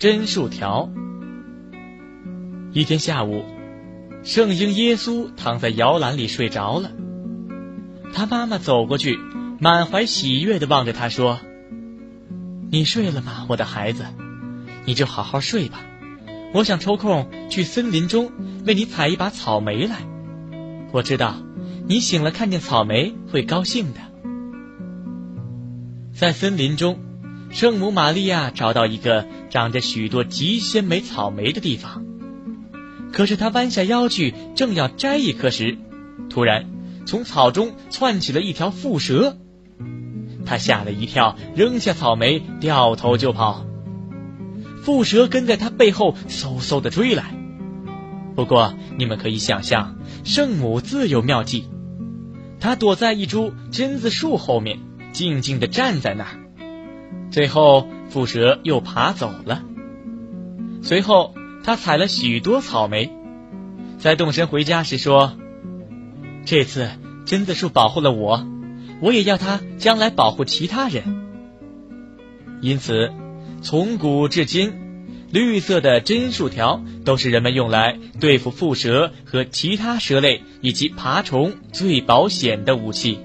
真树条。一天下午，圣婴耶稣躺在摇篮里睡着了。他妈妈走过去，满怀喜悦地望着他说：“你睡了吗，我的孩子？你就好好睡吧。我想抽空去森林中为你采一把草莓来。我知道，你醒了看见草莓会高兴的。”在森林中，圣母玛利亚找到一个长着许多极鲜美草莓的地方。可是他弯下腰去，正要摘一颗时，突然从草中窜起了一条蝮蛇。他吓了一跳，扔下草莓，掉头就跑。蝮蛇跟在他背后，嗖嗖的追来。不过你们可以想象，圣母自有妙计，她躲在一株榛子树后面，静静的站在那儿。最后，蝮蛇又爬走了。随后。他采了许多草莓，在动身回家时说：“这次榛子树保护了我，我也要它将来保护其他人。”因此，从古至今，绿色的榛树条都是人们用来对付蝮蛇和其他蛇类以及爬虫最保险的武器。